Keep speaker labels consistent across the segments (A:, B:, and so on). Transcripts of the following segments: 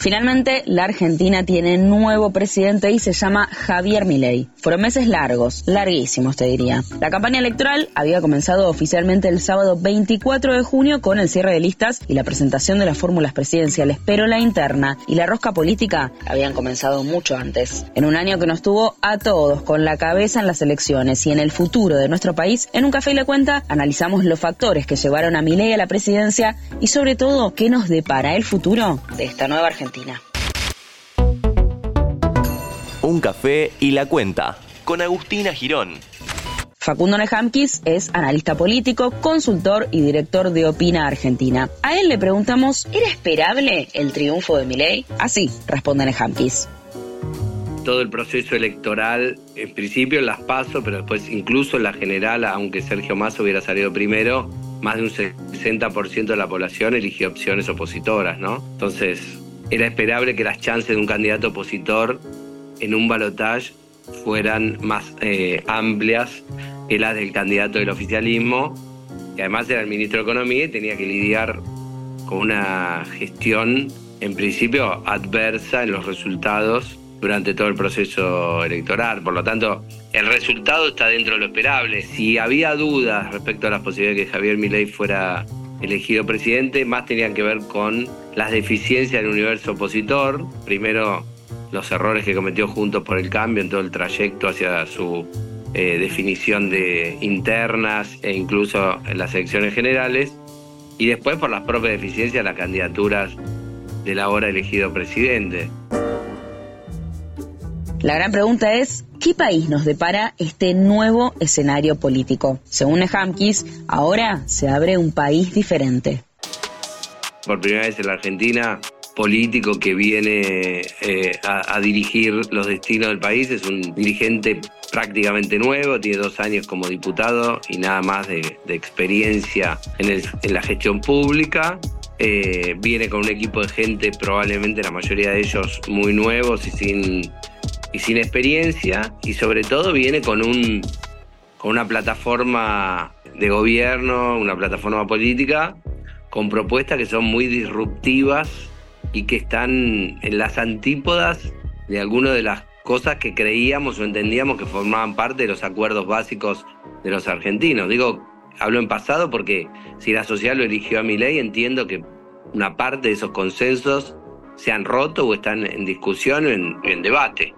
A: Finalmente, la Argentina tiene nuevo presidente y se llama Javier Milei. Fueron meses largos, larguísimos te diría. La campaña electoral había comenzado oficialmente el sábado 24 de junio con el cierre de listas y la presentación de las fórmulas presidenciales, pero la interna y la rosca política habían comenzado mucho antes. En un año que nos tuvo a todos con la cabeza en las elecciones y en el futuro de nuestro país, en un café y la cuenta analizamos los factores que llevaron a Milei a la presidencia y sobre todo qué nos depara el futuro de esta nueva Argentina.
B: Un café y la cuenta con Agustina Girón.
A: Facundo Nejamkis es analista político, consultor y director de Opina Argentina. A él le preguntamos, ¿era esperable el triunfo de Milei? Así responde Nejamkis
C: todo el proceso electoral, en principio las paso, pero después incluso en la general, aunque Sergio Massa hubiera salido primero, más de un 60% de la población eligió opciones opositoras, ¿no? Entonces, era esperable que las chances de un candidato opositor en un balotaje fueran más eh, amplias que las del candidato del oficialismo, que además era el ministro de Economía y tenía que lidiar con una gestión en principio adversa en los resultados durante todo el proceso electoral. Por lo tanto, el resultado está dentro de lo esperable. Si había dudas respecto a las posibilidades de que Javier Milei fuera elegido presidente, más tenían que ver con las deficiencias del universo opositor. Primero, los errores que cometió Juntos por el Cambio en todo el trayecto hacia su eh, definición de internas e incluso en las elecciones generales. Y después por las propias deficiencias de las candidaturas del ahora elegido presidente.
A: La gran pregunta es, ¿qué país nos depara este nuevo escenario político? Según Hamkis, ahora se abre un país diferente.
C: Por primera vez en la Argentina, político que viene eh, a, dirigir los destinos del país es un dirigente prácticamente nuevo, tiene dos años como diputado y nada más de, experiencia en, la gestión pública. Eh, viene con un equipo de gente, probablemente la mayoría de ellos muy nuevos y sin sin experiencia y sobre todo viene con un con una plataforma de gobierno, una plataforma política con propuestas que son muy disruptivas y que están en las antípodas de algunas de las cosas que creíamos o entendíamos que formaban parte de los acuerdos básicos de los argentinos. Digo, hablo en pasado porque si la sociedad lo eligió a mi ley, entiendo que una parte de esos consensos se han roto o están en discusión o en debate.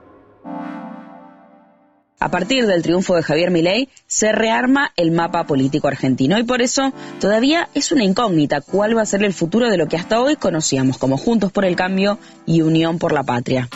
A: A partir del triunfo de Javier Milei, se rearma el mapa político argentino y por eso todavía es una incógnita cuál va a ser el futuro de lo que hasta hoy conocíamos como Juntos por el Cambio y Unión por la Patria.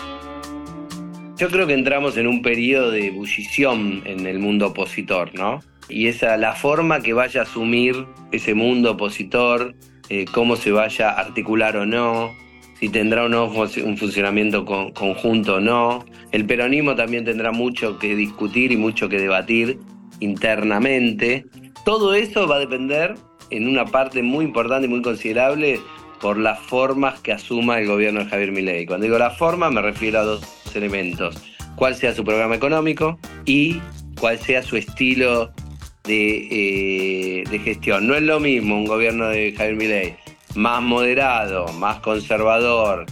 C: Yo creo que entramos en un periodo de ebullición en el mundo opositor, ¿no? Y esa la forma que vaya a asumir ese mundo opositor, eh, cómo se vaya a articular o no, si tendrá o no un funcionamiento conjunto o no. El peronismo también tendrá mucho que discutir y mucho que debatir internamente. Todo eso va a depender en una parte muy importante y muy considerable por las formas que asuma el gobierno de Javier Milei. Cuando digo la forma me refiero a dos elementos. Cuál sea su programa económico y cuál sea su estilo de, eh, de gestión. No es lo mismo un gobierno de Javier Milei más moderado, más conservador,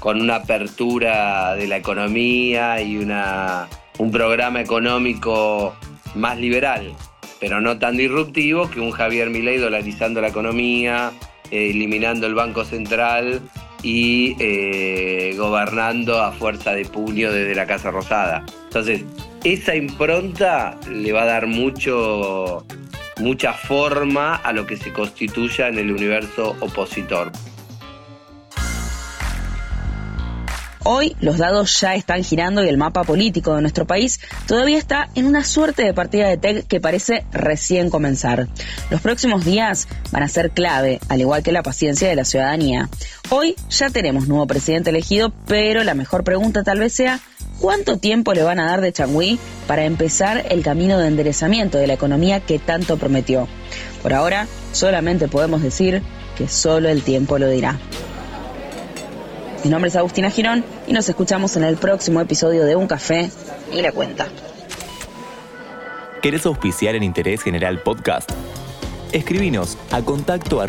C: con una apertura de la economía y una, un programa económico más liberal, pero no tan disruptivo que un Javier Milei dolarizando la economía, eh, eliminando el Banco Central y eh, gobernando a fuerza de puño desde la Casa Rosada. Entonces, esa impronta le va a dar mucho mucha forma a lo que se constituya en el universo opositor.
A: Hoy los dados ya están girando y el mapa político de nuestro país todavía está en una suerte de partida de TEC que parece recién comenzar. Los próximos días van a ser clave, al igual que la paciencia de la ciudadanía. Hoy ya tenemos nuevo presidente elegido, pero la mejor pregunta tal vez sea ¿Cuánto tiempo le van a dar de Changui para empezar el camino de enderezamiento de la economía que tanto prometió? Por ahora, solamente podemos decir que solo el tiempo lo dirá. Mi nombre es Agustina Girón y nos escuchamos en el próximo episodio de Un Café y la cuenta.
B: ¿Querés auspiciar en Interés General Podcast? Escribinos a contacto.